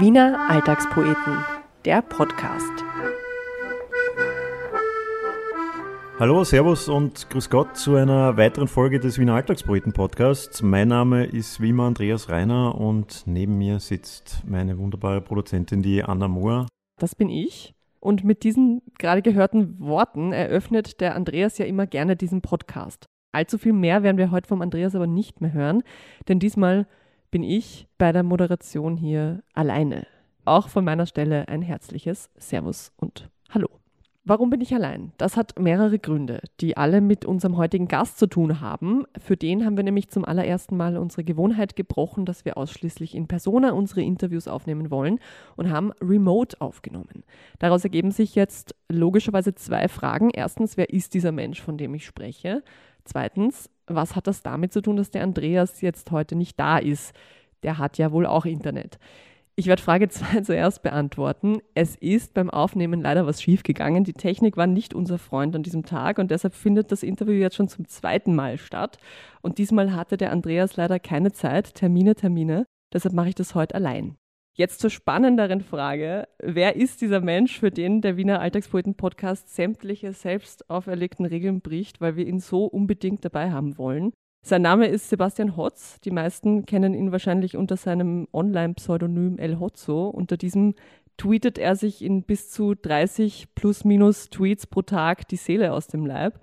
Wiener Alltagspoeten, der Podcast. Hallo, Servus und Grüß Gott zu einer weiteren Folge des Wiener Alltagspoeten Podcasts. Mein Name ist wie immer Andreas Reiner und neben mir sitzt meine wunderbare Produzentin, die Anna Mohr. Das bin ich. Und mit diesen gerade gehörten Worten eröffnet der Andreas ja immer gerne diesen Podcast. Allzu viel mehr werden wir heute vom Andreas aber nicht mehr hören, denn diesmal bin ich bei der Moderation hier alleine. Auch von meiner Stelle ein herzliches Servus und Hallo. Warum bin ich allein? Das hat mehrere Gründe, die alle mit unserem heutigen Gast zu tun haben. Für den haben wir nämlich zum allerersten Mal unsere Gewohnheit gebrochen, dass wir ausschließlich in Persona unsere Interviews aufnehmen wollen und haben Remote aufgenommen. Daraus ergeben sich jetzt logischerweise zwei Fragen. Erstens, wer ist dieser Mensch, von dem ich spreche? Zweitens, was hat das damit zu tun, dass der Andreas jetzt heute nicht da ist? Der hat ja wohl auch Internet. Ich werde Frage 2 zuerst beantworten. Es ist beim Aufnehmen leider was schiefgegangen. Die Technik war nicht unser Freund an diesem Tag und deshalb findet das Interview jetzt schon zum zweiten Mal statt. Und diesmal hatte der Andreas leider keine Zeit, Termine, Termine. Deshalb mache ich das heute allein. Jetzt zur spannenderen Frage. Wer ist dieser Mensch, für den der Wiener Alltagspoeten-Podcast sämtliche selbst auferlegten Regeln bricht, weil wir ihn so unbedingt dabei haben wollen? Sein Name ist Sebastian Hotz. Die meisten kennen ihn wahrscheinlich unter seinem Online-Pseudonym El Hotzo. Unter diesem tweetet er sich in bis zu 30 plus minus Tweets pro Tag die Seele aus dem Leib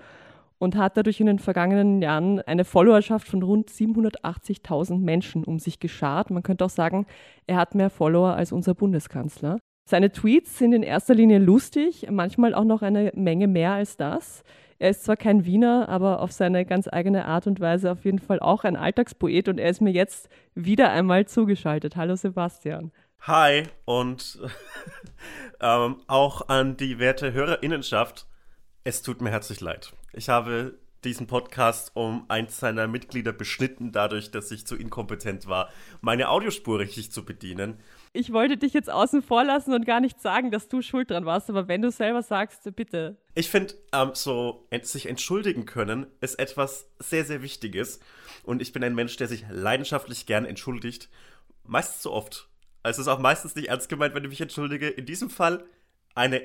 und hat dadurch in den vergangenen Jahren eine Followerschaft von rund 780.000 Menschen um sich geschart. Man könnte auch sagen, er hat mehr Follower als unser Bundeskanzler. Seine Tweets sind in erster Linie lustig, manchmal auch noch eine Menge mehr als das. Er ist zwar kein Wiener, aber auf seine ganz eigene Art und Weise auf jeden Fall auch ein Alltagspoet und er ist mir jetzt wieder einmal zugeschaltet. Hallo Sebastian. Hi und ähm, auch an die werte Hörerinnenschaft. Es tut mir herzlich leid. Ich habe diesen Podcast um eins seiner Mitglieder beschnitten, dadurch, dass ich zu inkompetent war, meine Audiospur richtig zu bedienen. Ich wollte dich jetzt außen vor lassen und gar nicht sagen, dass du schuld dran warst, aber wenn du selber sagst, bitte. Ich finde, ähm, so sich entschuldigen können ist etwas sehr, sehr Wichtiges. Und ich bin ein Mensch, der sich leidenschaftlich gern entschuldigt. Meistens zu oft. Also es ist auch meistens nicht ernst gemeint, wenn ich mich entschuldige. In diesem Fall eine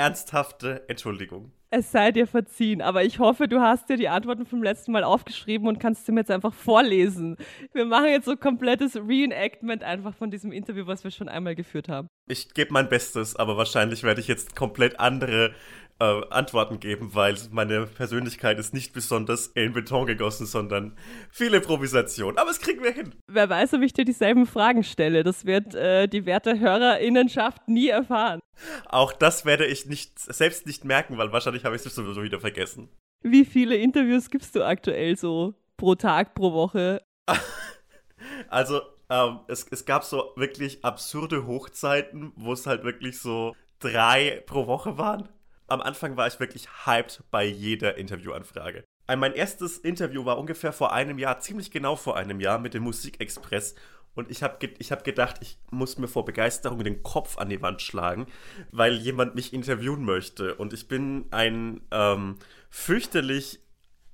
ernsthafte Entschuldigung. Es sei dir verziehen, aber ich hoffe, du hast dir die Antworten vom letzten Mal aufgeschrieben und kannst sie mir jetzt einfach vorlesen. Wir machen jetzt so ein komplettes Reenactment einfach von diesem Interview, was wir schon einmal geführt haben. Ich gebe mein Bestes, aber wahrscheinlich werde ich jetzt komplett andere äh, Antworten geben, weil meine Persönlichkeit ist nicht besonders in Beton gegossen, sondern viel Improvisation. Aber es kriegen wir hin. Wer weiß, ob ich dir dieselben Fragen stelle. Das wird äh, die werte Hörerinnenschaft nie erfahren. Auch das werde ich nicht, selbst nicht merken, weil wahrscheinlich habe ich es sowieso wieder vergessen. Wie viele Interviews gibst du aktuell so pro Tag, pro Woche? also, ähm, es, es gab so wirklich absurde Hochzeiten, wo es halt wirklich so drei pro Woche waren am Anfang war ich wirklich hyped bei jeder Interviewanfrage. Mein erstes Interview war ungefähr vor einem Jahr, ziemlich genau vor einem Jahr mit dem Musikexpress. Und ich habe ich hab gedacht, ich muss mir vor Begeisterung den Kopf an die Wand schlagen, weil jemand mich interviewen möchte. Und ich bin ein ähm, fürchterlich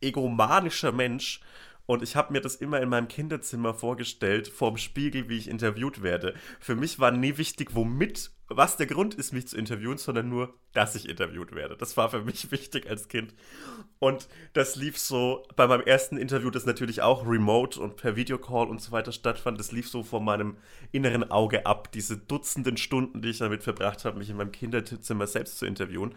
egomanischer Mensch und ich habe mir das immer in meinem Kinderzimmer vorgestellt, vorm Spiegel, wie ich interviewt werde. Für mich war nie wichtig, womit, was der Grund ist, mich zu interviewen, sondern nur, dass ich interviewt werde. Das war für mich wichtig als Kind. Und das lief so bei meinem ersten Interview, das natürlich auch remote und per Videocall und so weiter stattfand. Das lief so vor meinem inneren Auge ab. Diese Dutzenden Stunden, die ich damit verbracht habe, mich in meinem Kinderzimmer selbst zu interviewen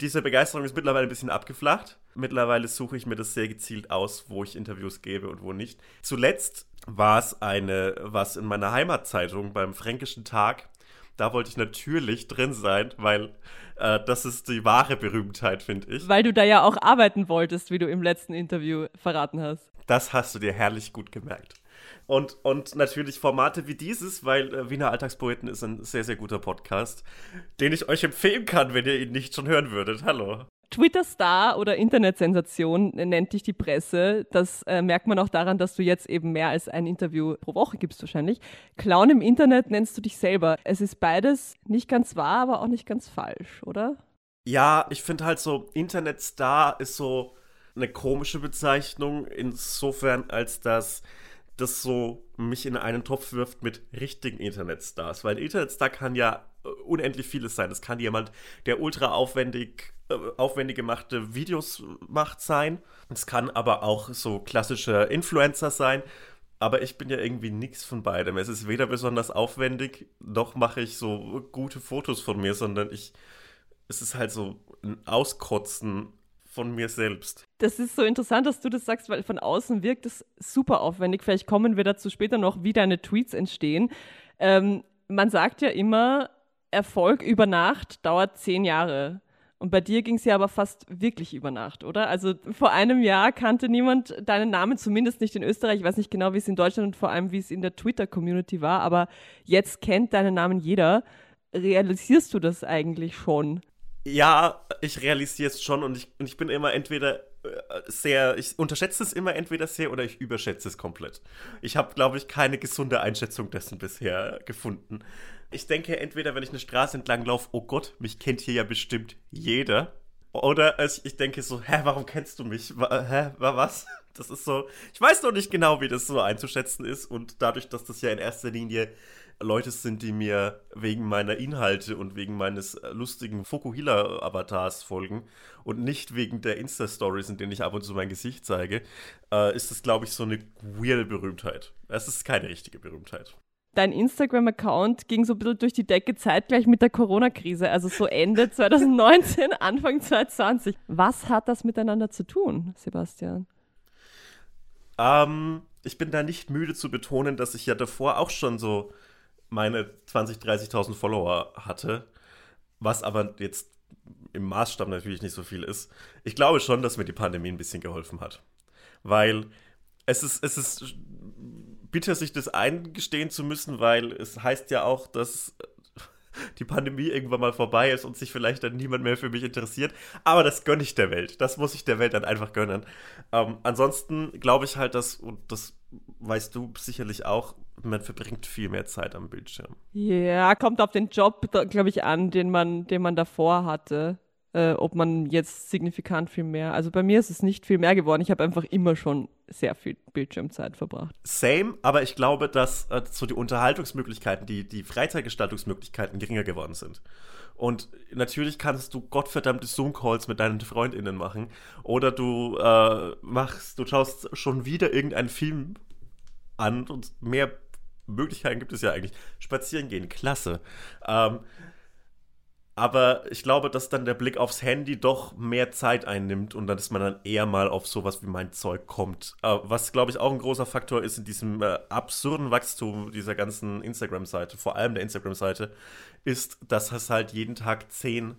diese Begeisterung ist mittlerweile ein bisschen abgeflacht. Mittlerweile suche ich mir das sehr gezielt aus, wo ich Interviews gebe und wo nicht. Zuletzt war es eine, was in meiner Heimatzeitung beim Fränkischen Tag. Da wollte ich natürlich drin sein, weil äh, das ist die wahre Berühmtheit, finde ich. Weil du da ja auch arbeiten wolltest, wie du im letzten Interview verraten hast. Das hast du dir herrlich gut gemerkt. Und, und natürlich Formate wie dieses, weil äh, Wiener Alltagspoeten ist ein sehr, sehr guter Podcast, den ich euch empfehlen kann, wenn ihr ihn nicht schon hören würdet. Hallo. Twitter-Star oder Internetsensation nennt dich die Presse. Das äh, merkt man auch daran, dass du jetzt eben mehr als ein Interview pro Woche gibst wahrscheinlich. Clown im Internet nennst du dich selber. Es ist beides nicht ganz wahr, aber auch nicht ganz falsch, oder? Ja, ich finde halt so, Internetstar ist so eine komische Bezeichnung, insofern als dass das so mich in einen Topf wirft mit richtigen Internetstars. Weil ein Internetstar kann ja äh, unendlich vieles sein. Es kann jemand, der ultra aufwendig, äh, aufwendig gemachte Videos macht sein. Es kann aber auch so klassische Influencer sein. Aber ich bin ja irgendwie nichts von beidem. Es ist weder besonders aufwendig, noch mache ich so gute Fotos von mir, sondern ich, es ist halt so ein Auskotzen von mir selbst. Das ist so interessant, dass du das sagst, weil von außen wirkt es super aufwendig. Vielleicht kommen wir dazu später noch, wie deine Tweets entstehen. Ähm, man sagt ja immer, Erfolg über Nacht dauert zehn Jahre. Und bei dir ging es ja aber fast wirklich über Nacht, oder? Also vor einem Jahr kannte niemand deinen Namen, zumindest nicht in Österreich. Ich weiß nicht genau, wie es in Deutschland und vor allem, wie es in der Twitter-Community war, aber jetzt kennt deinen Namen jeder. Realisierst du das eigentlich schon? Ja, ich realisiere es schon und ich, und ich bin immer entweder äh, sehr, ich unterschätze es immer entweder sehr oder ich überschätze es komplett. Ich habe, glaube ich, keine gesunde Einschätzung dessen bisher gefunden. Ich denke entweder, wenn ich eine Straße entlang laufe, oh Gott, mich kennt hier ja bestimmt jeder. Oder ich denke so, hä, warum kennst du mich? Hä, was? Das ist so, ich weiß noch nicht genau, wie das so einzuschätzen ist. Und dadurch, dass das ja in erster Linie Leute sind, die mir wegen meiner Inhalte und wegen meines äh, lustigen Fokuhila-Avatars folgen und nicht wegen der Insta-Stories, in denen ich ab und zu mein Gesicht zeige, äh, ist das, glaube ich, so eine weirde Berühmtheit. Es ist keine richtige Berühmtheit dein Instagram-Account ging so ein bisschen durch die Decke zeitgleich mit der Corona-Krise, also so Ende 2019, Anfang 2020. Was hat das miteinander zu tun, Sebastian? Ähm, ich bin da nicht müde zu betonen, dass ich ja davor auch schon so meine 20.000, 30.000 Follower hatte, was aber jetzt im Maßstab natürlich nicht so viel ist. Ich glaube schon, dass mir die Pandemie ein bisschen geholfen hat. Weil es ist, es ist bitter, sich das eingestehen zu müssen, weil es heißt ja auch, dass die Pandemie irgendwann mal vorbei ist und sich vielleicht dann niemand mehr für mich interessiert. Aber das gönne ich der Welt. Das muss ich der Welt dann einfach gönnen. Ähm, ansonsten glaube ich halt, dass, und das weißt du sicherlich auch, man verbringt viel mehr Zeit am Bildschirm. Ja, kommt auf den Job, glaube ich, an, den man, den man davor hatte äh, ob man jetzt signifikant viel mehr. Also bei mir ist es nicht viel mehr geworden. Ich habe einfach immer schon sehr viel Bildschirmzeit verbracht. Same, aber ich glaube, dass äh, so die Unterhaltungsmöglichkeiten, die, die Freizeitgestaltungsmöglichkeiten geringer geworden sind. Und natürlich kannst du gottverdammte Zoom-Calls mit deinen FreundInnen machen. Oder du äh, machst, du schaust schon wieder irgendeinen Film an und mehr Möglichkeiten gibt es ja eigentlich. Spazieren gehen, klasse. Ähm, aber ich glaube, dass dann der Blick aufs Handy doch mehr Zeit einnimmt und dass man dann eher mal auf sowas wie mein Zeug kommt. Äh, was, glaube ich, auch ein großer Faktor ist in diesem äh, absurden Wachstum dieser ganzen Instagram-Seite, vor allem der Instagram-Seite, ist, dass es halt jeden Tag zehn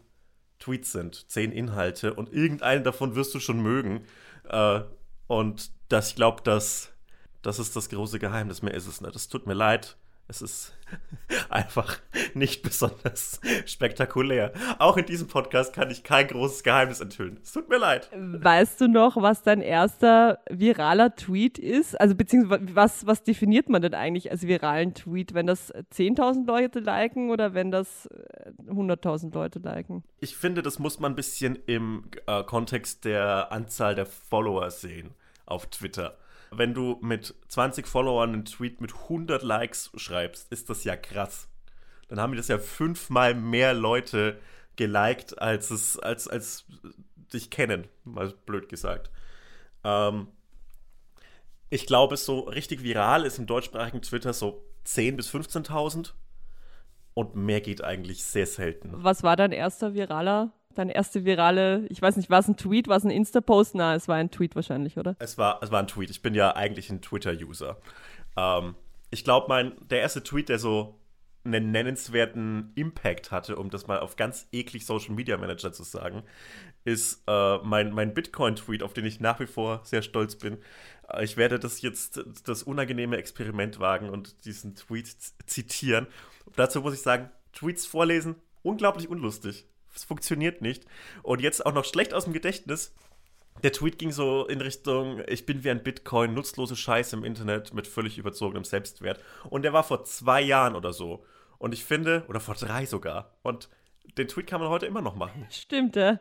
Tweets sind, zehn Inhalte und irgendeinen davon wirst du schon mögen. Äh, und das, ich glaube, das, das ist das große Geheimnis. Mehr ist es nicht. Es tut mir leid. Es ist einfach nicht besonders spektakulär. Auch in diesem Podcast kann ich kein großes Geheimnis enthüllen. Es tut mir leid. Weißt du noch, was dein erster viraler Tweet ist? Also beziehungsweise was, was definiert man denn eigentlich als viralen Tweet? Wenn das 10.000 Leute liken oder wenn das 100.000 äh, Leute liken? Ich finde, das muss man ein bisschen im äh, Kontext der Anzahl der Follower sehen auf Twitter wenn du mit 20 Followern einen Tweet mit 100 Likes schreibst, ist das ja krass. Dann haben wir das ja fünfmal mehr Leute geliked, als es, als, als dich kennen, mal blöd gesagt. Ähm, ich glaube, so richtig viral ist im deutschsprachigen Twitter so 10.000 bis 15.000 und mehr geht eigentlich sehr selten. Was war dein erster viraler deine erste virale, ich weiß nicht, war es ein Tweet, war es ein Insta-Post? Na, es war ein Tweet wahrscheinlich, oder? Es war, es war ein Tweet. Ich bin ja eigentlich ein Twitter-User. Ähm, ich glaube, mein, der erste Tweet, der so einen nennenswerten Impact hatte, um das mal auf ganz eklig Social Media Manager zu sagen, ist äh, mein, mein Bitcoin-Tweet, auf den ich nach wie vor sehr stolz bin. Äh, ich werde das jetzt das unangenehme Experiment wagen und diesen Tweet zitieren. Dazu muss ich sagen, Tweets vorlesen, unglaublich unlustig. Es funktioniert nicht. Und jetzt auch noch schlecht aus dem Gedächtnis. Der Tweet ging so in Richtung, ich bin wie ein Bitcoin, nutzlose Scheiße im Internet mit völlig überzogenem Selbstwert. Und der war vor zwei Jahren oder so. Und ich finde, oder vor drei sogar. Und den Tweet kann man heute immer noch machen. Stimmt, ja.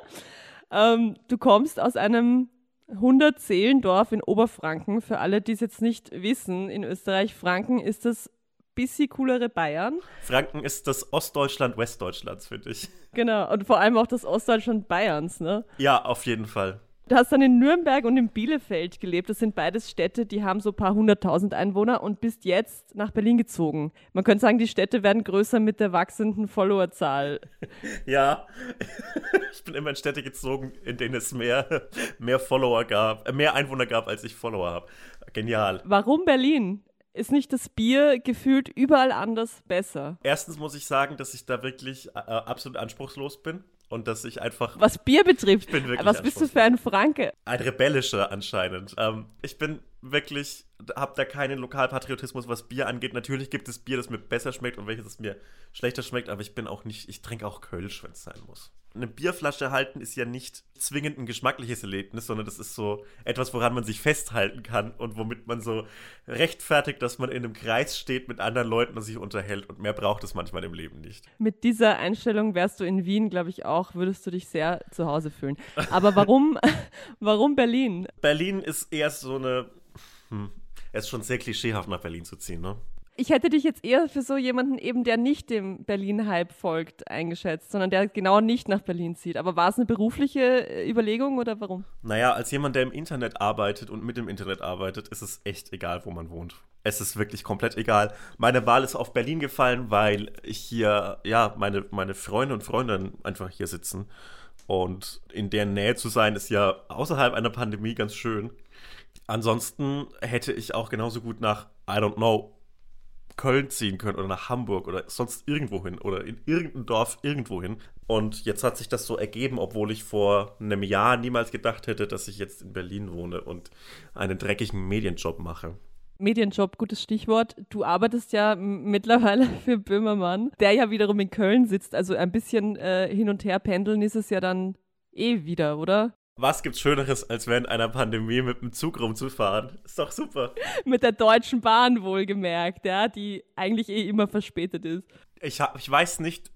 ähm, du kommst aus einem 100 Seelendorf in Oberfranken. Für alle, die es jetzt nicht wissen, in Österreich, Franken ist das bisschen coolere Bayern. Franken ist das Ostdeutschland Westdeutschlands, finde ich. Genau, und vor allem auch das Ostdeutschland Bayerns, ne? Ja, auf jeden Fall. Du hast dann in Nürnberg und in Bielefeld gelebt. Das sind beides Städte, die haben so ein paar hunderttausend Einwohner und bist jetzt nach Berlin gezogen. Man könnte sagen, die Städte werden größer mit der wachsenden Followerzahl. Ja, ich bin immer in Städte gezogen, in denen es mehr, mehr Follower gab, äh, mehr Einwohner gab, als ich Follower habe. Genial. Warum Berlin? Ist nicht das Bier gefühlt überall anders besser? Erstens muss ich sagen, dass ich da wirklich äh, absolut anspruchslos bin und dass ich einfach. Was Bier betrifft, Ich bin wirklich was bist du für ein Franke? Ein rebellischer anscheinend. Ähm, ich bin wirklich, hab da keinen Lokalpatriotismus, was Bier angeht. Natürlich gibt es Bier, das mir besser schmeckt und welches das mir schlechter schmeckt, aber ich bin auch nicht, ich trinke auch Kölsch, wenn es sein muss. Eine Bierflasche halten ist ja nicht zwingend ein geschmackliches Erlebnis, sondern das ist so etwas, woran man sich festhalten kann und womit man so rechtfertigt, dass man in einem Kreis steht mit anderen Leuten und sich unterhält und mehr braucht es manchmal im Leben nicht. Mit dieser Einstellung wärst du in Wien, glaube ich, auch, würdest du dich sehr zu Hause fühlen. Aber warum, warum Berlin? Berlin ist eher so eine, hm, es ist schon sehr klischeehaft nach Berlin zu ziehen, ne? Ich hätte dich jetzt eher für so jemanden eben, der nicht dem Berlin-Hype folgt, eingeschätzt, sondern der genau nicht nach Berlin zieht. Aber war es eine berufliche äh, Überlegung oder warum? Naja, als jemand, der im Internet arbeitet und mit dem Internet arbeitet, ist es echt egal, wo man wohnt. Es ist wirklich komplett egal. Meine Wahl ist auf Berlin gefallen, weil ich hier, ja, meine, meine Freunde und Freundinnen einfach hier sitzen. Und in deren Nähe zu sein, ist ja außerhalb einer Pandemie ganz schön. Ansonsten hätte ich auch genauso gut nach, I don't know, Köln ziehen können oder nach Hamburg oder sonst irgendwo hin oder in irgendein Dorf irgendwo hin. Und jetzt hat sich das so ergeben, obwohl ich vor einem Jahr niemals gedacht hätte, dass ich jetzt in Berlin wohne und einen dreckigen Medienjob mache. Medienjob, gutes Stichwort. Du arbeitest ja mittlerweile für Böhmermann, der ja wiederum in Köln sitzt. Also ein bisschen äh, hin und her pendeln ist es ja dann eh wieder, oder? Was gibt's Schöneres, als während einer Pandemie mit dem Zug rumzufahren? Ist doch super. Mit der Deutschen Bahn wohlgemerkt, ja, die eigentlich eh immer verspätet ist. Ich, hab, ich weiß nicht,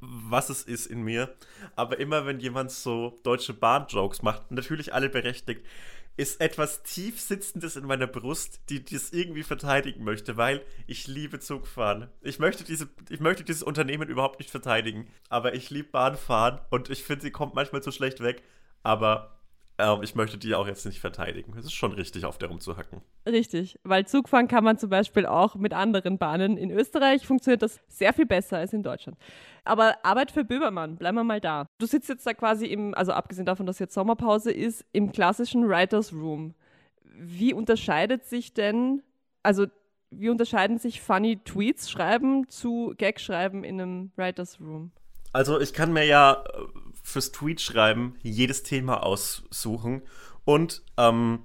was es ist in mir, aber immer wenn jemand so deutsche Bahn-Jokes macht, natürlich alle berechtigt, ist etwas tief sitzendes in meiner Brust, die das irgendwie verteidigen möchte, weil ich liebe Zugfahren. Ich möchte, diese, ich möchte dieses Unternehmen überhaupt nicht verteidigen, aber ich liebe Bahnfahren und ich finde, sie kommt manchmal zu schlecht weg, aber ähm, ich möchte die auch jetzt nicht verteidigen. Es ist schon richtig, auf der rumzuhacken. Richtig, weil Zugfahren kann man zum Beispiel auch mit anderen Bahnen. In Österreich funktioniert das sehr viel besser als in Deutschland. Aber Arbeit für Böbermann, bleiben wir mal da. Du sitzt jetzt da quasi im, also abgesehen davon, dass jetzt Sommerpause ist, im klassischen Writers Room. Wie unterscheidet sich denn, also wie unterscheiden sich funny Tweets schreiben zu Gag schreiben in einem Writers Room? Also ich kann mir ja äh, fürs Tweet schreiben jedes Thema aussuchen und ähm,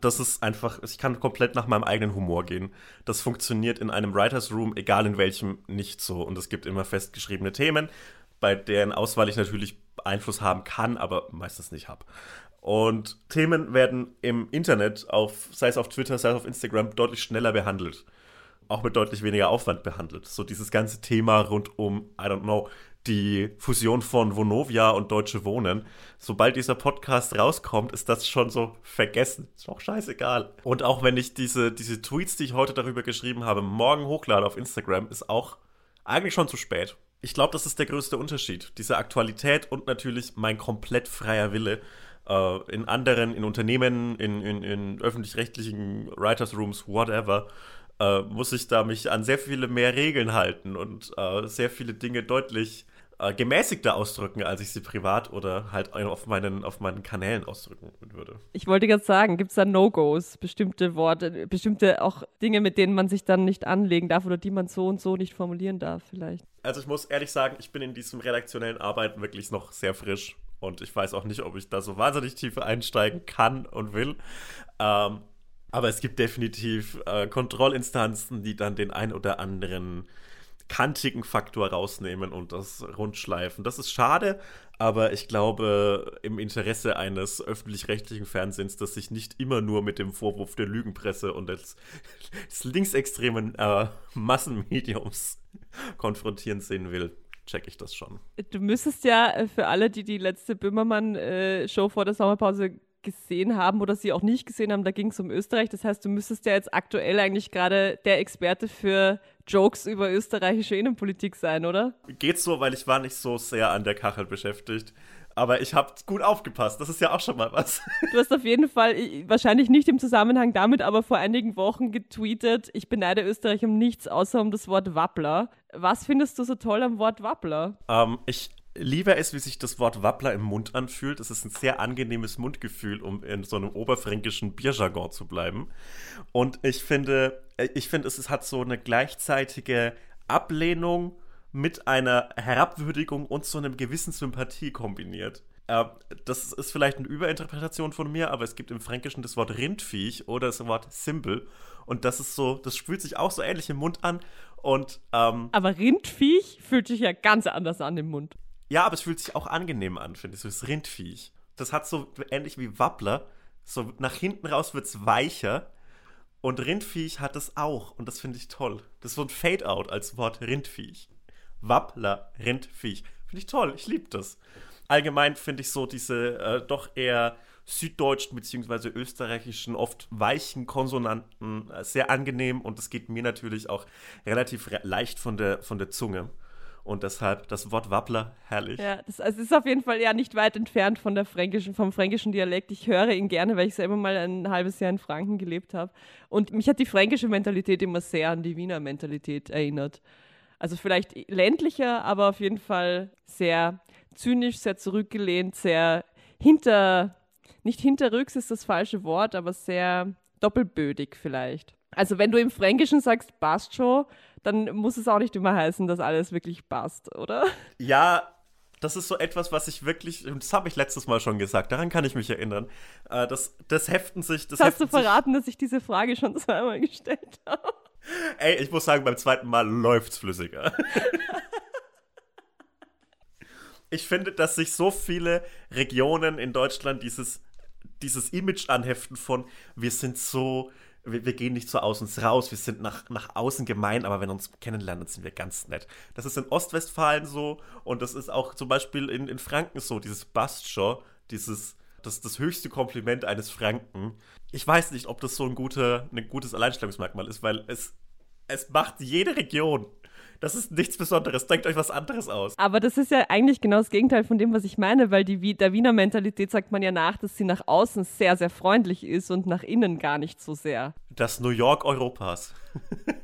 das ist einfach, ich kann komplett nach meinem eigenen Humor gehen. Das funktioniert in einem Writers Room, egal in welchem, nicht so. Und es gibt immer festgeschriebene Themen, bei deren Auswahl ich natürlich Einfluss haben kann, aber meistens nicht habe. Und Themen werden im Internet, auf, sei es auf Twitter, sei es auf Instagram, deutlich schneller behandelt. Auch mit deutlich weniger Aufwand behandelt. So dieses ganze Thema rund um, I don't know, die Fusion von Vonovia und Deutsche Wohnen. Sobald dieser Podcast rauskommt, ist das schon so vergessen. Ist auch scheißegal. Und auch wenn ich diese, diese Tweets, die ich heute darüber geschrieben habe, morgen hochlade auf Instagram, ist auch eigentlich schon zu spät. Ich glaube, das ist der größte Unterschied. Diese Aktualität und natürlich mein komplett freier Wille. Äh, in anderen, in Unternehmen, in, in, in öffentlich-rechtlichen Writers Rooms, whatever, äh, muss ich da mich an sehr viele mehr Regeln halten und äh, sehr viele Dinge deutlich äh, gemäßigter ausdrücken, als ich sie privat oder halt auf meinen, auf meinen Kanälen ausdrücken würde. Ich wollte gerade sagen, gibt es da No-Gos, bestimmte Worte, bestimmte auch Dinge, mit denen man sich dann nicht anlegen darf oder die man so und so nicht formulieren darf vielleicht? Also ich muss ehrlich sagen, ich bin in diesem redaktionellen Arbeiten wirklich noch sehr frisch und ich weiß auch nicht, ob ich da so wahnsinnig tief einsteigen kann und will. Ähm, aber es gibt definitiv äh, Kontrollinstanzen, die dann den ein oder anderen kantigen Faktor rausnehmen und das rundschleifen. Das ist schade, aber ich glaube, im Interesse eines öffentlich-rechtlichen Fernsehens, das sich nicht immer nur mit dem Vorwurf der Lügenpresse und des, des linksextremen äh, Massenmediums konfrontieren sehen will, check ich das schon. Du müsstest ja äh, für alle, die die letzte Böhmermann-Show vor der Sommerpause gesehen haben oder sie auch nicht gesehen haben, da ging es um Österreich. Das heißt, du müsstest ja jetzt aktuell eigentlich gerade der Experte für Jokes über österreichische Innenpolitik sein, oder? Geht so, weil ich war nicht so sehr an der Kachel beschäftigt. Aber ich habe gut aufgepasst. Das ist ja auch schon mal was. Du hast auf jeden Fall, wahrscheinlich nicht im Zusammenhang damit, aber vor einigen Wochen getweetet, ich beneide Österreich um nichts außer um das Wort Wappler. Was findest du so toll am Wort Wappler? Ähm, ich liebe es, wie sich das Wort Wappler im Mund anfühlt. Es ist ein sehr angenehmes Mundgefühl, um in so einem oberfränkischen Bierjargon zu bleiben. Und ich finde, ich finde, es hat so eine gleichzeitige Ablehnung mit einer Herabwürdigung und so einem gewissen Sympathie kombiniert. Äh, das ist vielleicht eine Überinterpretation von mir, aber es gibt im Fränkischen das Wort Rindviech oder das Wort Simbel. Und das ist so, das fühlt sich auch so ähnlich im Mund an. Und, ähm, aber Rindviech fühlt sich ja ganz anders an im Mund. Ja, aber es fühlt sich auch angenehm an, finde ich. So das Rindviech. Das hat so ähnlich wie Wappler. So nach hinten raus wird es weicher. Und Rindviech hat es auch. Und das finde ich toll. Das ist so ein Fade-out als Wort Rindviech. Wappler, Rindviech. Finde ich toll, ich liebe das. Allgemein finde ich so diese äh, doch eher süddeutschen bzw. österreichischen, oft weichen Konsonanten äh, sehr angenehm und es geht mir natürlich auch relativ re leicht von der, von der Zunge. Und deshalb das Wort Wappler, herrlich. Ja, das, also ist auf jeden Fall ja nicht weit entfernt von der fränkischen, vom fränkischen Dialekt. Ich höre ihn gerne, weil ich selber mal ein halbes Jahr in Franken gelebt habe. Und mich hat die fränkische Mentalität immer sehr an die Wiener Mentalität erinnert. Also vielleicht ländlicher, aber auf jeden Fall sehr zynisch, sehr zurückgelehnt, sehr hinter, nicht hinterrücks ist das falsche Wort, aber sehr doppelbödig vielleicht. Also wenn du im Fränkischen sagst, passt schon, dann muss es auch nicht immer heißen, dass alles wirklich passt, oder? Ja, das ist so etwas, was ich wirklich, das habe ich letztes Mal schon gesagt, daran kann ich mich erinnern. Äh, das, das heften sich. Das Hast du verraten, dass ich diese Frage schon zweimal gestellt habe? Ey, ich muss sagen, beim zweiten Mal läuft's flüssiger. ich finde, dass sich so viele Regionen in Deutschland dieses, dieses Image anheften von, wir sind so, wir, wir, gehen nicht so aus uns raus, wir sind nach, nach außen gemein, aber wenn wir uns kennenlernen, sind wir ganz nett. Das ist in Ostwestfalen so und das ist auch zum Beispiel in, in Franken so, dieses Bastschor, dieses das, das höchste Kompliment eines Franken. Ich weiß nicht, ob das so ein, guter, ein gutes Alleinstellungsmerkmal ist, weil es, es macht jede Region. Das ist nichts Besonderes. Denkt euch was anderes aus. Aber das ist ja eigentlich genau das Gegenteil von dem, was ich meine, weil die, der Wiener Mentalität sagt man ja nach, dass sie nach außen sehr, sehr freundlich ist und nach innen gar nicht so sehr. Das New York Europas.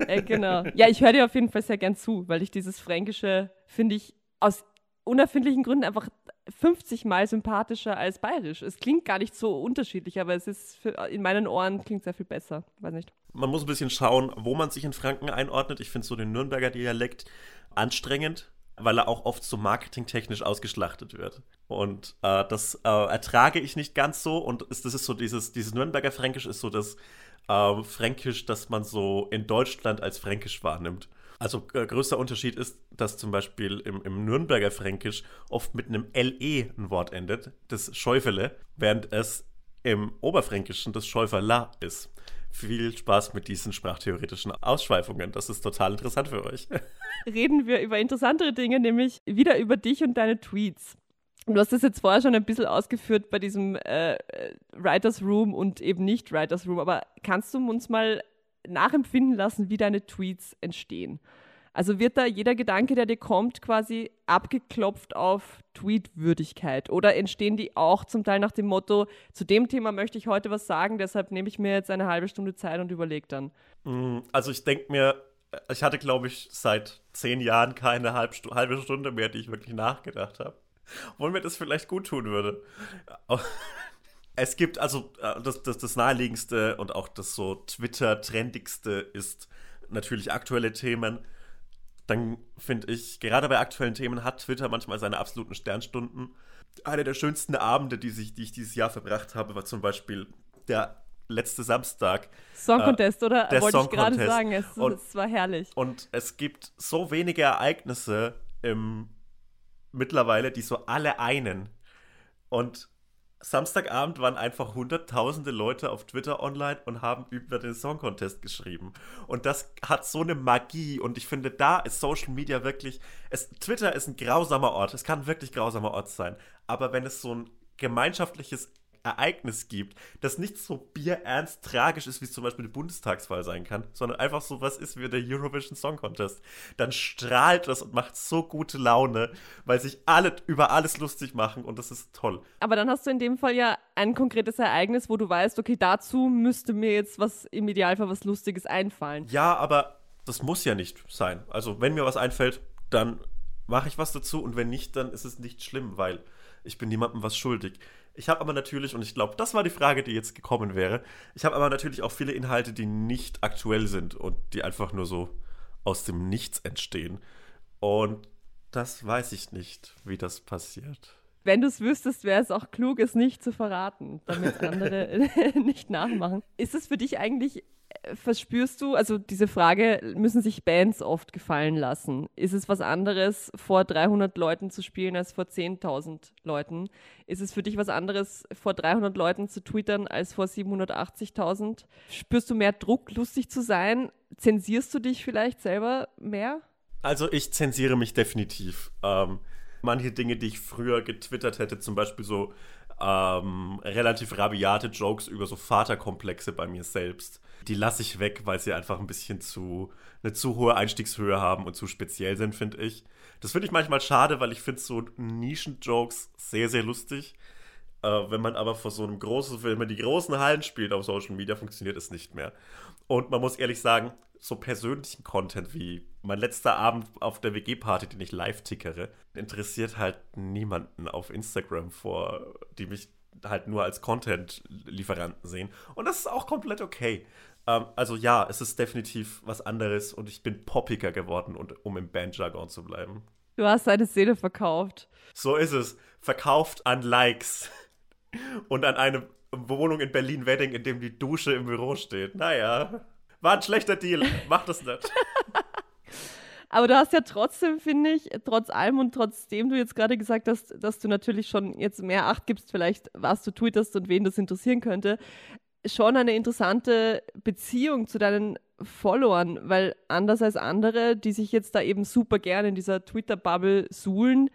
äh, genau. Ja, ich höre dir auf jeden Fall sehr gern zu, weil ich dieses Fränkische, finde ich, aus unerfindlichen Gründen einfach 50 Mal sympathischer als bayerisch. Es klingt gar nicht so unterschiedlich, aber es ist für, in meinen Ohren klingt sehr viel besser. Weiß nicht. Man muss ein bisschen schauen, wo man sich in Franken einordnet. Ich finde so den Nürnberger Dialekt anstrengend, weil er auch oft so marketingtechnisch ausgeschlachtet wird. Und äh, das äh, ertrage ich nicht ganz so. Und das ist so dieses, dieses Nürnberger Fränkisch ist so das äh, Fränkisch, das man so in Deutschland als Fränkisch wahrnimmt. Also äh, größter Unterschied ist, dass zum Beispiel im, im Nürnberger Fränkisch oft mit einem LE ein Wort endet, das Schäufele, während es im Oberfränkischen das Schäuferla ist. Viel Spaß mit diesen sprachtheoretischen Ausschweifungen. Das ist total interessant für euch. Reden wir über interessantere Dinge, nämlich wieder über dich und deine Tweets. Du hast das jetzt vorher schon ein bisschen ausgeführt bei diesem äh, Writers Room und eben nicht Writers Room, aber kannst du uns mal nachempfinden lassen, wie deine Tweets entstehen. Also wird da jeder Gedanke, der dir kommt, quasi abgeklopft auf Tweetwürdigkeit? Oder entstehen die auch zum Teil nach dem Motto, zu dem Thema möchte ich heute was sagen, deshalb nehme ich mir jetzt eine halbe Stunde Zeit und überlege dann? Mm, also ich denke mir, ich hatte, glaube ich, seit zehn Jahren keine halbe Stunde mehr, die ich wirklich nachgedacht habe. Obwohl mir das vielleicht gut tun würde. Es gibt also äh, das, das, das naheliegendste und auch das so Twitter-trendigste ist natürlich aktuelle Themen. Dann finde ich, gerade bei aktuellen Themen hat Twitter manchmal seine absoluten Sternstunden. Einer der schönsten Abende, die, sich, die ich dieses Jahr verbracht habe, war zum Beispiel der letzte Samstag. Song Contest, äh, oder? Wollte Song ich gerade sagen, es, und, es war herrlich. Und es gibt so wenige Ereignisse im, mittlerweile, die so alle einen. Und Samstagabend waren einfach hunderttausende Leute auf Twitter online und haben über den Song Contest geschrieben. Und das hat so eine Magie und ich finde, da ist Social Media wirklich. Es, Twitter ist ein grausamer Ort. Es kann wirklich grausamer Ort sein. Aber wenn es so ein gemeinschaftliches Ereignis gibt, das nicht so bierernst tragisch ist, wie es zum Beispiel die Bundestagswahl sein kann, sondern einfach so was ist wie der Eurovision Song Contest, dann strahlt das und macht so gute Laune, weil sich alle über alles lustig machen und das ist toll. Aber dann hast du in dem Fall ja ein konkretes Ereignis, wo du weißt, okay, dazu müsste mir jetzt was im Idealfall was Lustiges einfallen. Ja, aber das muss ja nicht sein. Also, wenn mir was einfällt, dann mache ich was dazu und wenn nicht, dann ist es nicht schlimm, weil ich bin niemandem was schuldig. Ich habe aber natürlich, und ich glaube, das war die Frage, die jetzt gekommen wäre, ich habe aber natürlich auch viele Inhalte, die nicht aktuell sind und die einfach nur so aus dem Nichts entstehen. Und das weiß ich nicht, wie das passiert. Wenn du es wüsstest, wäre es auch klug, es nicht zu verraten, damit andere nicht nachmachen. Ist es für dich eigentlich verspürst du, also diese Frage müssen sich Bands oft gefallen lassen. Ist es was anderes, vor 300 Leuten zu spielen als vor 10.000 Leuten? Ist es für dich was anderes, vor 300 Leuten zu twittern als vor 780.000? Spürst du mehr Druck, lustig zu sein? Zensierst du dich vielleicht selber mehr? Also ich zensiere mich definitiv. Ähm, manche Dinge, die ich früher getwittert hätte, zum Beispiel so ähm, relativ rabiate Jokes über so Vaterkomplexe bei mir selbst die lasse ich weg, weil sie einfach ein bisschen zu, eine zu hohe Einstiegshöhe haben und zu speziell sind, finde ich. Das finde ich manchmal schade, weil ich finde so Nischen-Jokes sehr, sehr lustig. Äh, wenn man aber vor so einem großen Film die großen Hallen spielt auf Social Media, funktioniert es nicht mehr. Und man muss ehrlich sagen, so persönlichen Content wie mein letzter Abend auf der WG-Party, den ich live tickere, interessiert halt niemanden auf Instagram vor, die mich halt nur als Content-Lieferanten sehen. Und das ist auch komplett okay. Ähm, also ja, es ist definitiv was anderes und ich bin poppiger geworden, und, um im Bandjargon zu bleiben. Du hast deine Seele verkauft. So ist es. Verkauft an Likes. Und an eine Wohnung in Berlin-Wedding, in dem die Dusche im Büro steht. Naja, war ein schlechter Deal. Mach das nicht. Aber du hast ja trotzdem, finde ich, trotz allem und trotzdem du jetzt gerade gesagt hast, dass du natürlich schon jetzt mehr Acht gibst, vielleicht was du tweetest und wen das interessieren könnte, schon eine interessante Beziehung zu deinen Followern, weil anders als andere, die sich jetzt da eben super gerne in dieser Twitter-Bubble suhlen,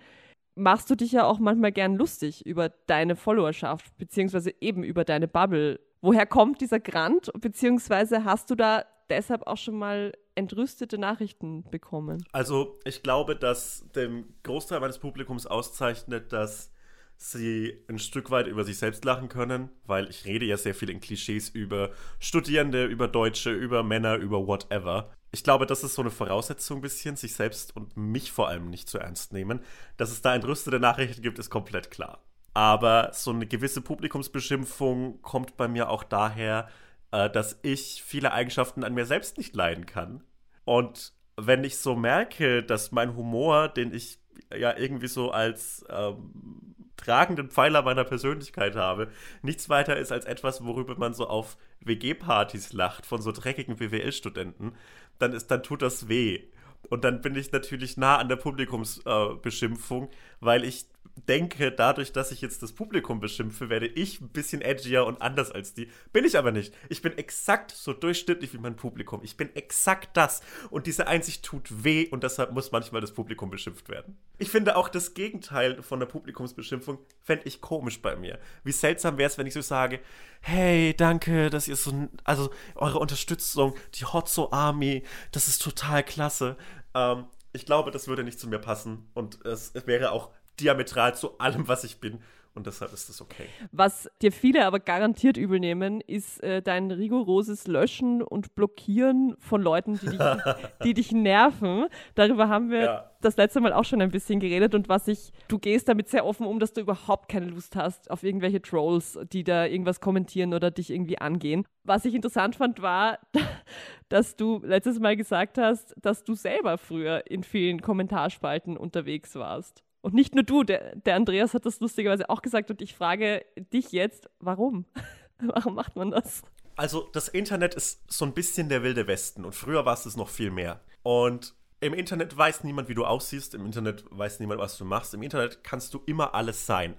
machst du dich ja auch manchmal gern lustig über deine Followerschaft, beziehungsweise eben über deine Bubble. Woher kommt dieser Grant, beziehungsweise hast du da deshalb auch schon mal entrüstete Nachrichten bekommen? Also ich glaube, dass dem Großteil meines Publikums auszeichnet, dass sie ein Stück weit über sich selbst lachen können, weil ich rede ja sehr viel in Klischees über Studierende, über Deutsche, über Männer, über whatever. Ich glaube, das ist so eine Voraussetzung ein bisschen, sich selbst und mich vor allem nicht zu ernst nehmen. Dass es da entrüstete Nachrichten gibt, ist komplett klar. Aber so eine gewisse Publikumsbeschimpfung kommt bei mir auch daher, äh, dass ich viele Eigenschaften an mir selbst nicht leiden kann. Und wenn ich so merke, dass mein Humor, den ich ja irgendwie so als ähm, tragenden Pfeiler meiner Persönlichkeit habe, nichts weiter ist als etwas, worüber man so auf WG-Partys lacht von so dreckigen BWL-Studenten, dann, dann tut das weh. Und dann bin ich natürlich nah an der Publikumsbeschimpfung, äh, weil ich denke, dadurch, dass ich jetzt das Publikum beschimpfe, werde ich ein bisschen edgier und anders als die. Bin ich aber nicht. Ich bin exakt so durchschnittlich wie mein Publikum. Ich bin exakt das. Und diese Einsicht tut weh und deshalb muss manchmal das Publikum beschimpft werden. Ich finde auch das Gegenteil von der Publikumsbeschimpfung fände ich komisch bei mir. Wie seltsam wäre es, wenn ich so sage, hey, danke, dass ihr so, also eure Unterstützung, die Hotzo Army, das ist total klasse. Ähm, ich glaube, das würde nicht zu mir passen und es, wäre auch diametral zu allem, was ich bin. Und deshalb ist das okay. Was dir viele aber garantiert übel nehmen, ist äh, dein rigoroses Löschen und Blockieren von Leuten, die dich, die dich nerven. Darüber haben wir ja. das letzte Mal auch schon ein bisschen geredet. Und was ich, du gehst damit sehr offen um, dass du überhaupt keine Lust hast auf irgendwelche Trolls, die da irgendwas kommentieren oder dich irgendwie angehen. Was ich interessant fand, war, dass du letztes Mal gesagt hast, dass du selber früher in vielen Kommentarspalten unterwegs warst. Und nicht nur du, der, der Andreas hat das lustigerweise auch gesagt und ich frage dich jetzt, warum? warum macht man das? Also das Internet ist so ein bisschen der wilde Westen und früher war es es noch viel mehr. Und im Internet weiß niemand, wie du aussiehst, im Internet weiß niemand, was du machst, im Internet kannst du immer alles sein.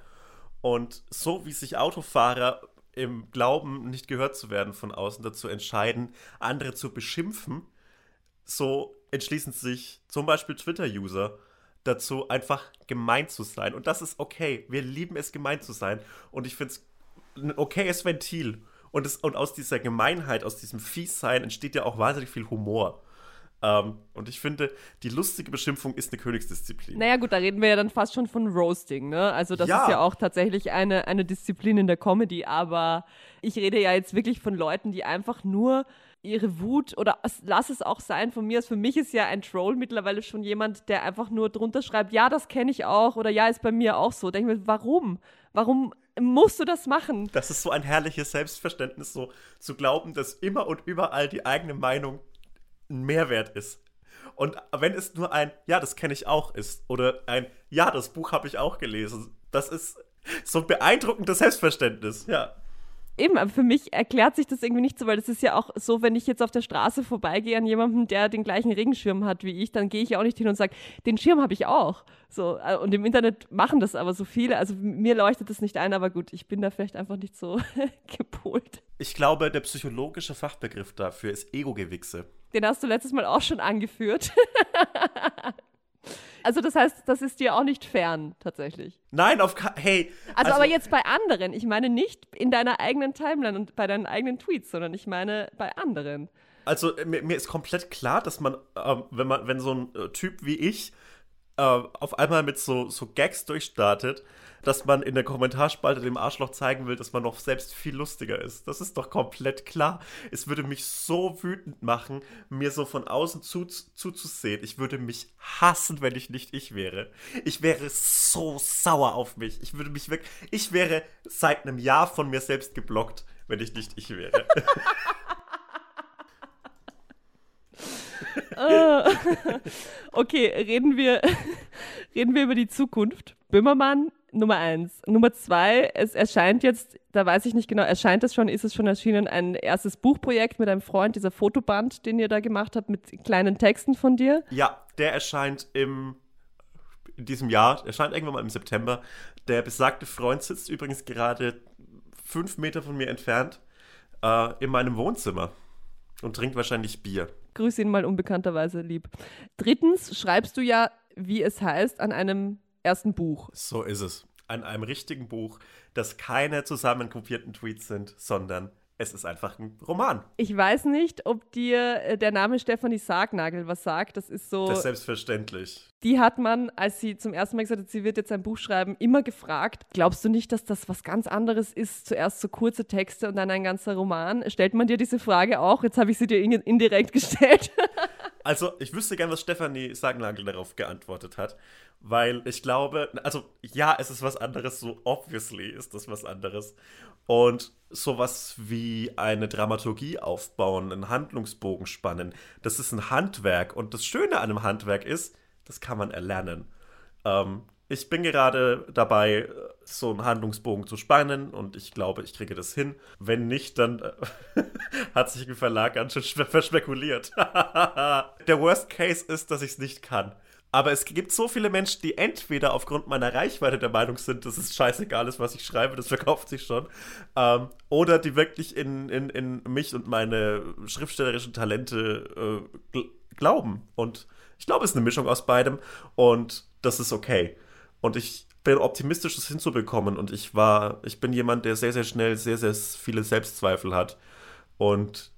Und so wie sich Autofahrer im Glauben, nicht gehört zu werden von außen, dazu entscheiden, andere zu beschimpfen, so entschließen sich zum Beispiel Twitter-User dazu, einfach gemein zu sein. Und das ist okay. Wir lieben es, gemein zu sein. Und ich finde es ein okayes Ventil. Und, es, und aus dieser Gemeinheit, aus diesem Fiessein entsteht ja auch wahnsinnig viel Humor. Ähm, und ich finde, die lustige Beschimpfung ist eine Königsdisziplin. Naja, gut, da reden wir ja dann fast schon von Roasting, ne? Also, das Ja. ist ja auch tatsächlich eine, eine Disziplin in der Comedy, aber ich rede ja jetzt wirklich von Leuten, die einfach nur ihre Wut oder lass es auch sein von mir. Für mich ist ja ein Troll mittlerweile schon jemand, der einfach nur drunter schreibt, ja, das kenne ich auch oder ja, ist bei mir auch so. Denke ich mir, warum? Warum musst du das machen? Das ist so ein herrliches Selbstverständnis, so zu glauben, dass immer und überall die eigene Meinung ein Mehrwert ist. Und wenn es nur ein Ja, das kenne ich auch ist oder ein Ja, das Buch habe ich auch gelesen, das ist so ein beeindruckendes Selbstverständnis. Ja. Eben, aber für mich erklärt sich das irgendwie nicht so, weil das ist ja auch so, wenn ich jetzt auf der Straße vorbeigehe an jemandem, der den gleichen Regenschirm hat wie ich, dann gehe ich ja auch nicht hin und sage, den Schirm habe ich auch. So, äh, und im Internet machen das aber so viele. Also mir leuchtet das nicht ein, aber gut, ich bin da vielleicht einfach nicht so gepolt. Ich glaube, der psychologische Fachbegriff dafür ist Ego-Gewichse. Den hast du letztes Mal auch schon angeführt. also das heißt, das ist dir auch nicht fern, tatsächlich. Nein, auf Hey. Also, aber jetzt bei anderen. Ich meine nicht in deiner eigenen Timeline und bei deinen eigenen Tweets, sondern ich meine bei anderen. Also äh, mir, mir ist komplett klar, dass man, ähm, wenn man, wenn so ein äh, Typ wie ich äh, auf einmal mit so, so Gags durchstartet, dass man in der Kommentarspalte dem Arschloch zeigen will, dass man noch selbst viel lustiger ist. Das ist doch komplett klar. Es würde mich so wütend machen, mir so von außen zu, zuzusehen. Ich würde mich hassen, wenn ich nicht ich wäre. Ich wäre so sauer auf mich. Ich würde mich wirklich, ich wäre seit einem Jahr von mir selbst geblockt, wenn ich nicht ich wäre. Okay, reden wir, reden wir über die Zukunft. Böhmermann, Nummer eins. Nummer zwei, es erscheint jetzt, da weiß ich nicht genau, erscheint es schon, ist es schon erschienen, ein erstes Buchprojekt mit einem Freund, dieser Fotoband, den ihr da gemacht habt, mit kleinen Texten von dir. Ja, der erscheint im in diesem Jahr, erscheint irgendwann mal im September. Der besagte Freund sitzt übrigens gerade fünf Meter von mir entfernt äh, in meinem Wohnzimmer und trinkt wahrscheinlich Bier. Grüß ihn mal unbekannterweise lieb. Drittens schreibst du ja, wie es heißt, an einem ersten Buch. So ist es. An einem richtigen Buch, das keine zusammenkopierten Tweets sind, sondern es ist einfach ein Roman. Ich weiß nicht, ob dir äh, der Name Stefanie Sargnagel was sagt. Das ist so. Das ist selbstverständlich. Die hat man, als sie zum ersten Mal gesagt hat, sie wird jetzt ein Buch schreiben, immer gefragt, glaubst du nicht, dass das was ganz anderes ist? Zuerst so kurze Texte und dann ein ganzer Roman. Stellt man dir diese Frage auch? Jetzt habe ich sie dir in- indirekt gestellt. Also, ich wüsste gern, was Stefanie Sagnagel darauf geantwortet hat, weil ich glaube, also ja, es ist was anderes, so obviously ist das was anderes. Und sowas wie eine Dramaturgie aufbauen, einen Handlungsbogen spannen, das ist ein Handwerk. Und das Schöne an einem Handwerk ist, das kann man erlernen. Ähm, ich bin gerade dabei, so einen Handlungsbogen zu spannen und ich glaube, ich kriege das hin. Wenn nicht, dann äh, hat sich ein Verlag ganz schön spe- verspekuliert. Der Worst Case ist, dass ich es nicht kann. Aber es gibt so viele Menschen, die entweder aufgrund meiner Reichweite der Meinung sind, dass es scheißegal ist, was ich schreibe, das verkauft sich schon, ähm, oder die wirklich in, in, in mich und meine schriftstellerischen Talente äh, gl glauben. Und ich glaube, es ist eine Mischung aus beidem und das ist okay. Und ich bin optimistisch, das hinzubekommen. Und ich war, ich bin jemand, der sehr, sehr schnell sehr, sehr viele Selbstzweifel hat. Und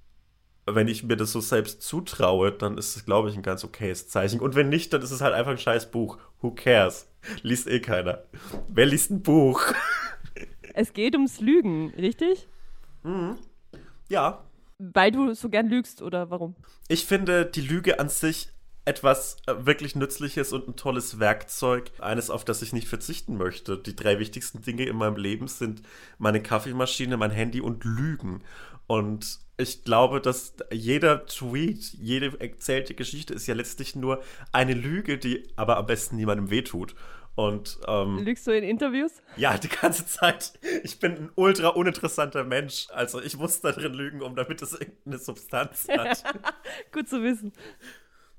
wenn ich mir das so selbst zutraue, dann ist es, glaube ich, ein ganz okayes Zeichen. Und wenn nicht, dann ist es halt einfach ein scheiß Buch. Who cares? Liest eh keiner. Wer liest ein Buch? es geht ums Lügen, richtig? ja, Weil du so gern lügst oder warum? Ich finde die Lüge an sich etwas äh, wirklich Nützliches und ein tolles Werkzeug. Eines, auf das ich nicht verzichten möchte. Die drei wichtigsten Dinge in meinem Leben sind meine Kaffeemaschine, mein Handy und Lügen. Und ich glaube, dass jeder Tweet, jede erzählte Geschichte ist ja letztlich nur eine Lüge, die aber am besten niemandem wehtut. Und ähm, Lügst du in Interviews? ja, die ganze Zeit. Ich bin ein ultra uninteressanter Mensch. Also ich muss da drin lügen, um damit es irgendeine Substanz hat. Gut zu wissen.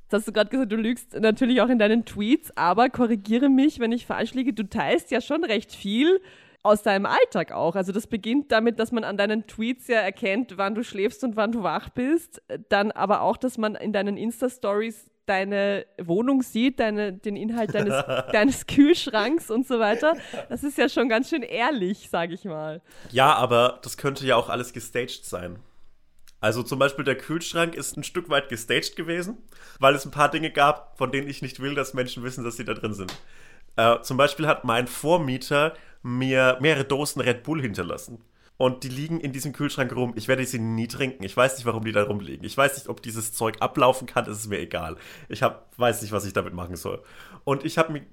Das hast du gerade gesagt, du lügst natürlich auch in deinen Tweets, aber korrigiere mich, wenn ich falsch liege. Du teilst ja schon recht viel aus deinem Alltag auch. Also das beginnt damit, dass man an deinen Tweets ja erkennt, wann du schläfst und wann du wach bist. Dann aber auch, dass man in deinen Insta-Stories deine Wohnung sieht, deine, den Inhalt deines, deines Kühlschranks und so weiter. Das ist ja schon ganz schön ehrlich, sage ich mal. Ja, aber das könnte ja auch alles gestaged sein. Also zum Beispiel der Kühlschrank ist ein Stück weit gestaged gewesen, weil es ein paar Dinge gab, von denen ich nicht will, dass Menschen wissen, dass sie da drin sind. Äh, zum Beispiel hat mein Vormieter mir mehrere Dosen Red Bull hinterlassen und die liegen in diesem Kühlschrank rum. Ich werde sie nie trinken. Ich weiß nicht, warum die da rumliegen. Ich weiß nicht, ob dieses Zeug ablaufen kann. Es ist mir egal. Ich hab, weiß nicht, was ich damit machen soll. Und ich habe mir,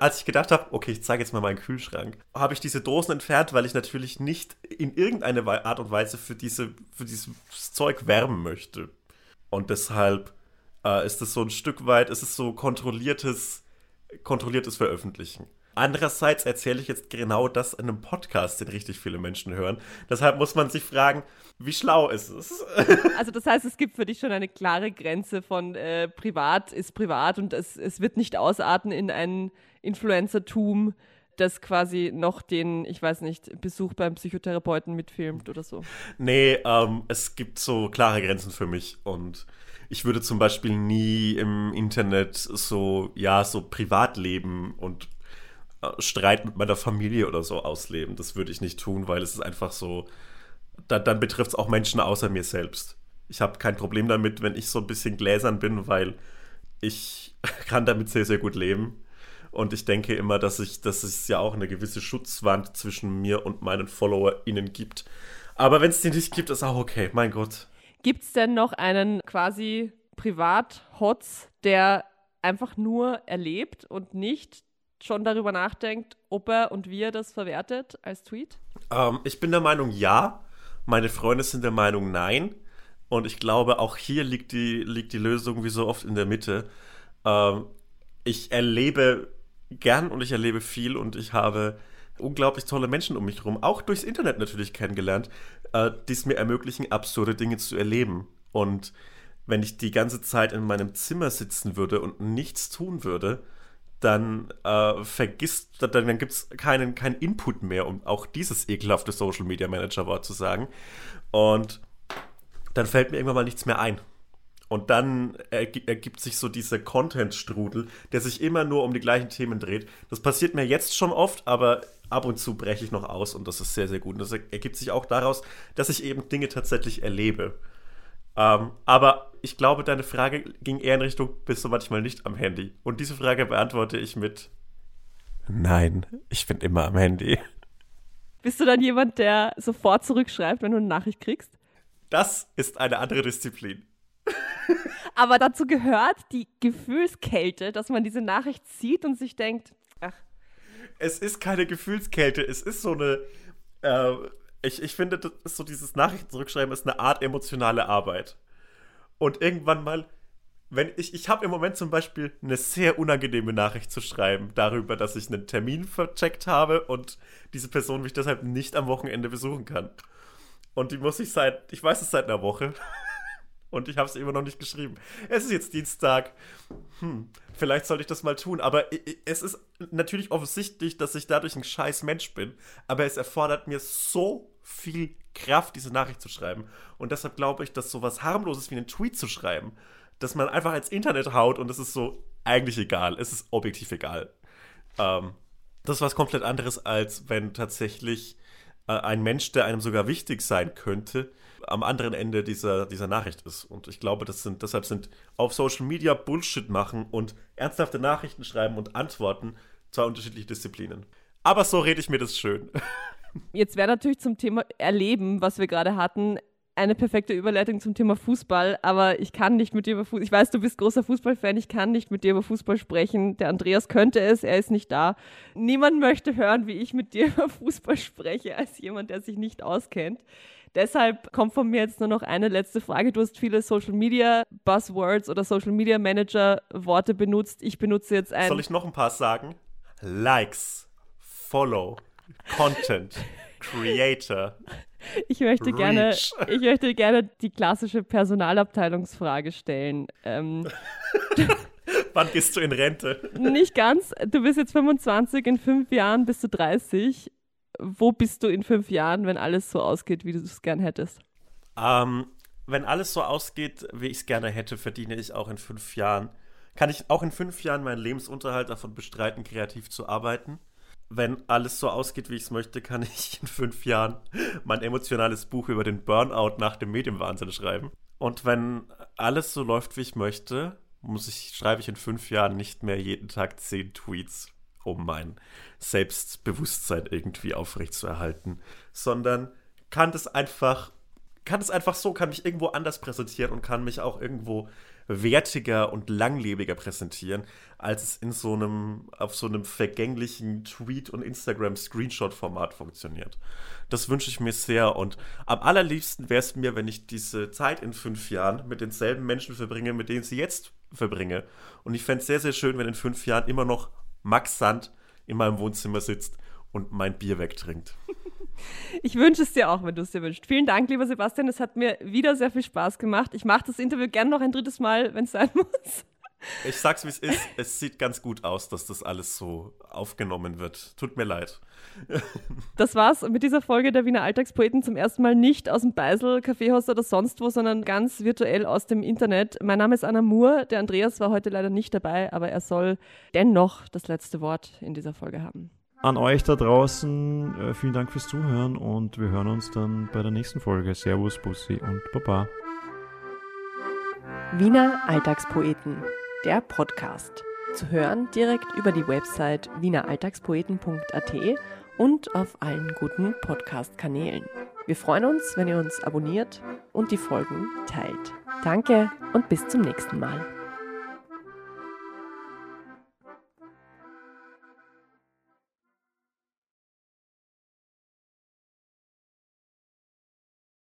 als ich gedacht habe, okay, ich zeige jetzt mal meinen Kühlschrank, habe ich diese Dosen entfernt, weil ich natürlich nicht in irgendeine Art und Weise für, diese, für dieses Zeug wärmen möchte. Und deshalb äh, ist es so ein Stück weit, ist es so kontrolliertes, kontrolliertes Veröffentlichen. Andererseits erzähle ich jetzt genau das in einem Podcast, den richtig viele Menschen hören. Deshalb muss man sich fragen, wie schlau ist es? Also das heißt, es gibt für dich schon eine klare Grenze von äh, privat ist privat und es, es wird nicht ausarten in ein Influencertum, das quasi noch den, ich weiß nicht, Besuch beim Psychotherapeuten mitfilmt oder so. Nee, ähm, es gibt so klare Grenzen für mich und ich würde zum Beispiel nie im Internet so, ja, so Privatleben und Streit mit meiner Familie oder so ausleben. Das würde ich nicht tun, weil es ist einfach so, da, dann betrifft es auch Menschen außer mir selbst. Ich habe kein Problem damit, wenn ich so ein bisschen gläsern bin, weil ich kann damit sehr, sehr gut leben. Und ich denke immer, dass, ich, dass es ja auch eine gewisse Schutzwand zwischen mir und meinen FollowerInnen gibt. Aber wenn es die nicht gibt, ist auch okay, mein Gott. Gibt es denn noch einen quasi Privat-Hotz, der einfach nur erlebt und nicht schon darüber nachdenkt, ob er und wie er das verwertet als Tweet? Ähm, ich bin der Meinung, ja. Meine Freunde sind der Meinung, nein. Und ich glaube, auch hier liegt die, liegt die Lösung wie so oft in der Mitte. Ähm, ich erlebe gern und ich erlebe viel und ich habe unglaublich tolle Menschen um mich herum, auch durchs Internet natürlich kennengelernt, äh, die es mir ermöglichen, absurde Dinge zu erleben. Und wenn ich die ganze Zeit in meinem Zimmer sitzen würde und nichts tun würde, dann äh, vergisst, dann, dann gibt es keinen, keinen Input mehr, um auch dieses ekelhafte Social Media Manager Wort zu sagen. Und dann fällt mir irgendwann mal nichts mehr ein. Und dann ergibt sich so dieser Content-Strudel, der sich immer nur um die gleichen Themen dreht. Das passiert mir jetzt schon oft, aber ab und zu breche ich noch aus und das ist sehr, sehr gut. Und das ergibt sich auch daraus, dass ich eben Dinge tatsächlich erlebe. Ähm, aber ich glaube, deine Frage ging eher in Richtung, bist du manchmal nicht am Handy? Und diese Frage beantworte ich mit Nein, ich bin immer am Handy. Bist du dann jemand, der sofort zurückschreibt, wenn du eine Nachricht kriegst? Das ist eine andere Disziplin. Aber dazu gehört die Gefühlskälte, dass man diese Nachricht sieht und sich denkt, ach. Es ist keine Gefühlskälte, es ist so eine, äh, ich, ich finde, das ist so dieses Nachrichten zurückschreiben ist eine Art emotionale Arbeit. Und irgendwann mal, wenn ich, ich habe im Moment zum Beispiel eine sehr unangenehme Nachricht zu schreiben darüber, dass ich einen Termin vercheckt habe und diese Person mich deshalb nicht am Wochenende besuchen kann. Und die muss ich seit, ich weiß es seit einer Woche. und ich habe es immer noch nicht geschrieben. Es ist jetzt Dienstag. Hm, vielleicht sollte ich das mal tun. Aber es ist natürlich offensichtlich, dass ich dadurch ein scheiß Mensch bin. Aber es erfordert mir so viel Kraft, diese Nachricht zu schreiben. Und deshalb glaube ich, dass sowas harmloses wie einen Tweet zu schreiben, dass man einfach ins Internet haut und es ist so eigentlich egal. Es ist objektiv egal. Ähm, das ist was komplett anderes, als wenn tatsächlich äh, ein Mensch, der einem sogar wichtig sein könnte, am anderen Ende dieser, dieser Nachricht ist. Und ich glaube, das sind, deshalb sind auf Social Media Bullshit machen und ernsthafte Nachrichten schreiben und antworten zwei unterschiedliche Disziplinen. Aber so rede ich mir das schön. Jetzt wäre natürlich zum Thema Erleben, was wir gerade hatten, eine perfekte Überleitung zum Thema Fußball, aber ich kann nicht mit dir über Fußball, ich weiß, du bist großer Fußballfan, ich kann nicht mit dir über Fußball sprechen. Der Andreas könnte es, er ist nicht da. Niemand möchte hören, wie ich mit dir über Fußball spreche, als jemand, der sich nicht auskennt. Deshalb kommt von mir jetzt nur noch eine letzte Frage. Du hast viele Social Media Buzzwords oder Social Media Manager Worte benutzt. Ich benutze jetzt ein. Soll ich noch ein paar sagen? Likes, Follow, Content, Creator. Ich möchte, gerne, ich möchte gerne die klassische Personalabteilungsfrage stellen. Ähm, Wann gehst du in Rente? Nicht ganz. Du bist jetzt 25, in fünf Jahren bist du 30 wo bist du in fünf Jahren, wenn alles so ausgeht, wie du es gern hättest? Ähm, wenn alles so ausgeht, wie ich es gerne hätte, verdiene ich auch in fünf Jahren kann ich auch in fünf Jahren meinen Lebensunterhalt davon bestreiten, kreativ zu arbeiten. Wenn alles so ausgeht, wie ich es möchte, kann ich in fünf Jahren mein emotionales Buch über den Burnout nach dem Medienwahnsinn schreiben. Und wenn alles so läuft, wie ich möchte, muss ich, schreibe ich in fünf Jahren nicht mehr jeden Tag zehn Tweets, um mein Selbstbewusstsein irgendwie aufrechtzuerhalten, sondern kann das einfach, kann es einfach so, kann mich irgendwo anders präsentieren und kann mich auch irgendwo wertiger und langlebiger präsentieren, als es in so einem, auf so einem vergänglichen Tweet- und Instagram-Screenshot-Format funktioniert. Das wünsche ich mir sehr und am allerliebsten wäre es mir, wenn ich diese Zeit in fünf Jahren mit denselben Menschen verbringe, mit denen sie jetzt verbringe. Und ich fände es sehr, sehr schön, wenn in fünf Jahren immer noch Max Sand in meinem Wohnzimmer sitzt und mein Bier wegtrinkt. Ich wünsche es dir auch, wenn du es dir wünschst. Vielen Dank, lieber Sebastian. Es hat mir wieder sehr viel Spaß gemacht. Ich mache das Interview gerne noch ein drittes Mal, wenn es sein muss. Ich sag's, wie es ist. Es sieht ganz gut aus, dass das alles so aufgenommen wird. Tut mir leid. Das war's mit dieser Folge der Wiener Alltagspoeten. Zum ersten Mal nicht aus dem Beisel, Kaffeehaus oder sonst wo, sondern ganz virtuell aus dem Internet. Mein Name ist Anna Moore. Der Andreas war heute leider nicht dabei, aber er soll dennoch das letzte Wort in dieser Folge haben. An euch da draußen, äh, vielen Dank fürs Zuhören und wir hören uns dann bei der nächsten Folge. Servus, Bussi und Baba. Wiener Alltagspoeten, der Podcast. Zu hören direkt über die Website wieneralltagspoeten.at und auf allen guten Podcast-Kanälen. Wir freuen uns, wenn ihr uns abonniert und die Folgen teilt. Danke und bis zum nächsten Mal.